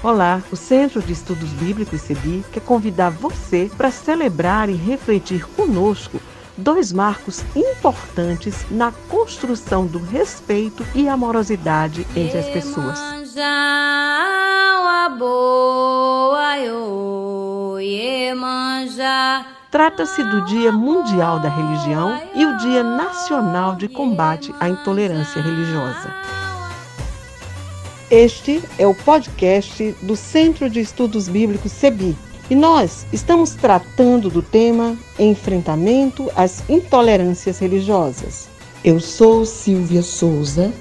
Olá, o Centro de Estudos Bíblicos CEBI quer convidar você para celebrar e refletir conosco dois marcos importantes na construção do respeito e amorosidade entre as pessoas. Trata-se do Dia Mundial da Religião e o Dia Nacional de Combate à Intolerância Religiosa. Este é o podcast do Centro de Estudos Bíblicos CEBI e nós estamos tratando do tema Enfrentamento às Intolerâncias Religiosas. Eu sou Silvia Souza,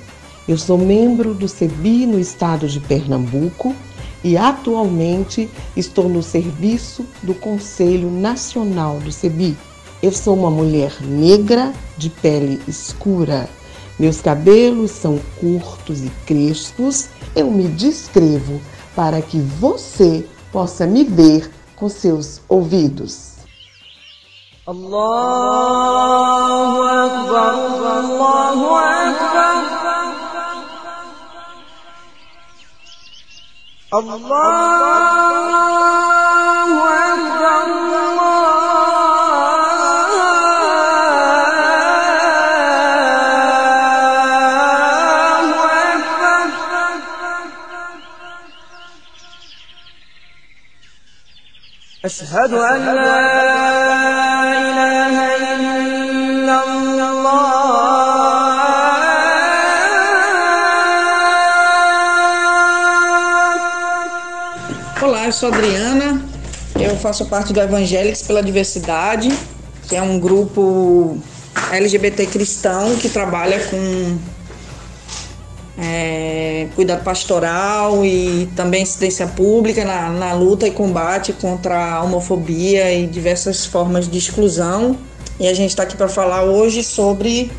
eu sou membro do CEBI no estado de Pernambuco e atualmente estou no serviço do Conselho Nacional do CEBI. Eu sou uma mulher negra de pele escura. Meus cabelos são curtos e crespos. Eu me descrevo para que você possa me ver com seus ouvidos. Allahu Akbar, Allahu Akbar. Allahu أشهد أن لا إله إلا الله Olá, eu sou Adriana, eu faço parte do Evangélicos pela Diversidade, que é um grupo LGBT cristão que trabalha com é, cuidado pastoral e também assistência pública na, na luta e combate contra a homofobia e diversas formas de exclusão. E a gente está aqui para falar hoje sobre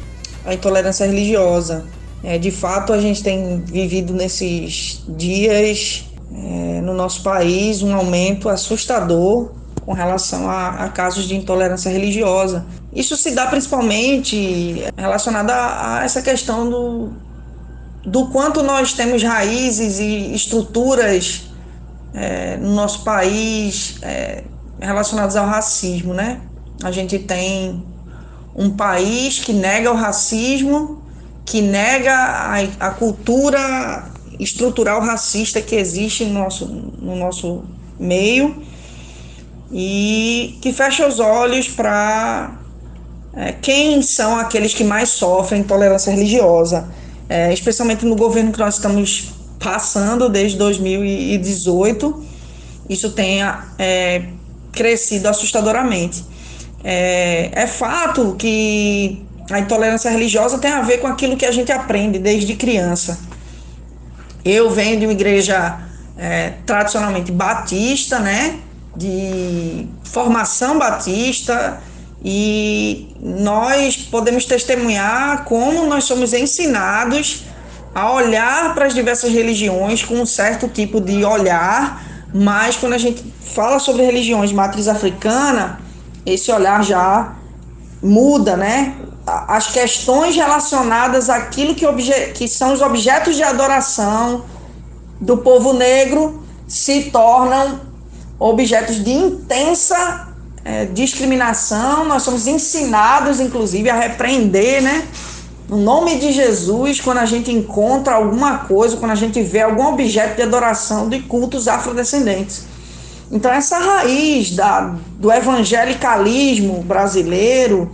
a intolerância religiosa. É, de fato, a gente tem vivido nesses dias é, no nosso país um aumento assustador com relação a, a, casos de intolerância religiosa. Isso se dá principalmente relacionado a, a essa questão do, do quanto nós temos raízes e estruturas é, no nosso país é, relacionadas ao racismo, né? A gente tem um país que nega o racismo, que nega a, a cultura estrutural racista que existe no nosso, no nosso meio e que fecha os olhos para é, quem são aqueles que mais sofrem intolerância religiosa é, especialmente no governo que nós estamos passando desde 2018, isso tenha é, crescido assustadoramente. É, é fato que a intolerância religiosa tem a ver com aquilo que a gente aprende desde criança. Eu venho de uma igreja é, tradicionalmente batista, né? De formação batista, e nós podemos testemunhar como nós somos ensinados a olhar para as diversas religiões com um certo tipo de olhar, mas quando a gente fala sobre religiões de matriz africana, esse olhar já muda, né? As questões relacionadas àquilo que, que são os objetos de adoração do povo negro se tornam objetos de intensa é, discriminação, nós somos ensinados, inclusive, a repreender, né? No nome de Jesus, quando a gente encontra alguma coisa, quando a gente vê algum objeto de adoração de cultos afrodescendentes. Então, essa raiz da, do evangelicalismo brasileiro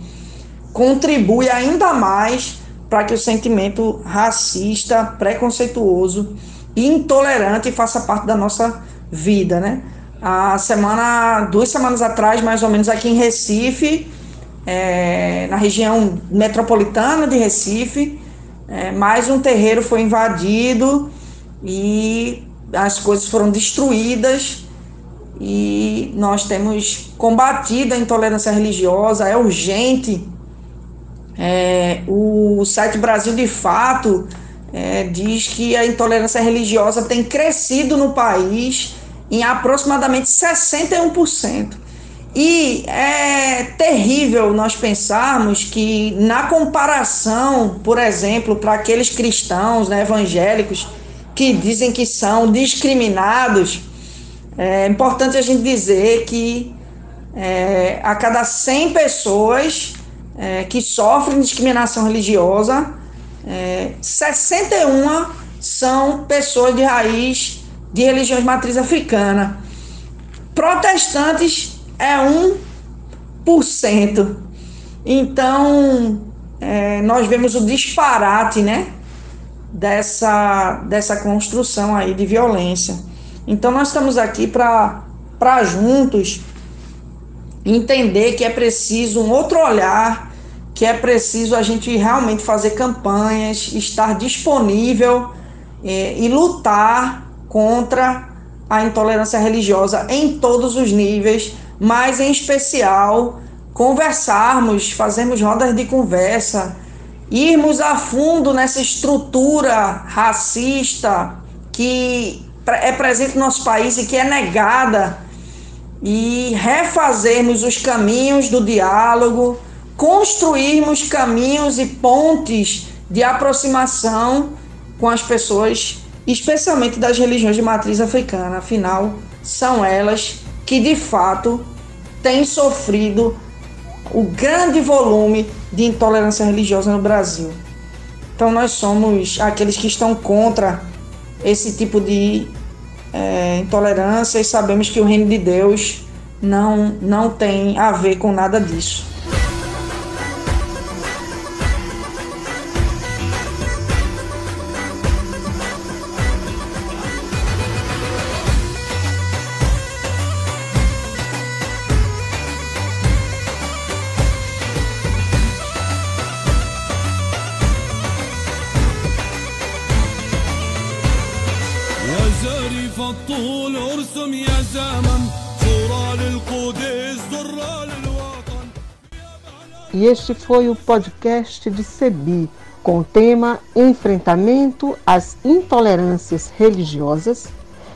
contribui ainda mais para que o sentimento racista, preconceituoso e intolerante faça parte da nossa vida, né? A semana, duas semanas atrás, mais ou menos aqui em Recife, é, na região metropolitana de Recife, é, mais um terreiro foi invadido e as coisas foram destruídas e nós temos combatido a intolerância religiosa, é urgente. É, o site Brasil de Fato é, diz que a intolerância religiosa tem crescido no país em aproximadamente 61%. E é terrível nós pensarmos que, na comparação, por exemplo, para aqueles cristãos né, evangélicos que dizem que são discriminados, é importante a gente dizer que é, a cada 100 pessoas é, que sofrem discriminação religiosa, é, 61 são pessoas de raiz de religiões matriz africana. Protestantes é 1%. Então, é, nós vemos o disparate, né? Dessa, dessa construção aí de violência. Então, nós estamos aqui para juntos entender que é preciso um outro olhar, que é preciso a gente realmente fazer campanhas, estar disponível é, e lutar contra a intolerância religiosa em todos os níveis, mas em especial conversarmos, fazermos rodas de conversa, irmos a fundo nessa estrutura racista que é presente no nosso país e que é negada e refazermos os caminhos do diálogo, construirmos caminhos e pontes de aproximação com as pessoas, especialmente das religiões de matriz africana. Afinal, são elas que de fato têm sofrido o grande volume de intolerância religiosa no Brasil. Então, nós somos aqueles que estão contra esse tipo de é, intolerância e sabemos que o reino de Deus não, não tem a ver com nada disso. E este foi o podcast de Sebi, com o tema Enfrentamento às Intolerâncias Religiosas,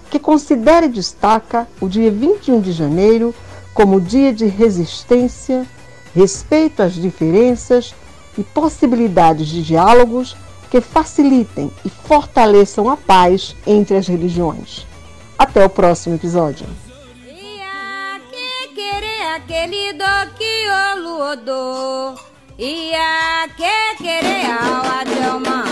que considera e destaca o dia 21 de janeiro como dia de resistência, respeito às diferenças e possibilidades de diálogos que facilitem e fortaleçam a paz entre as religiões. Até o próximo episódio. Ia que querer ao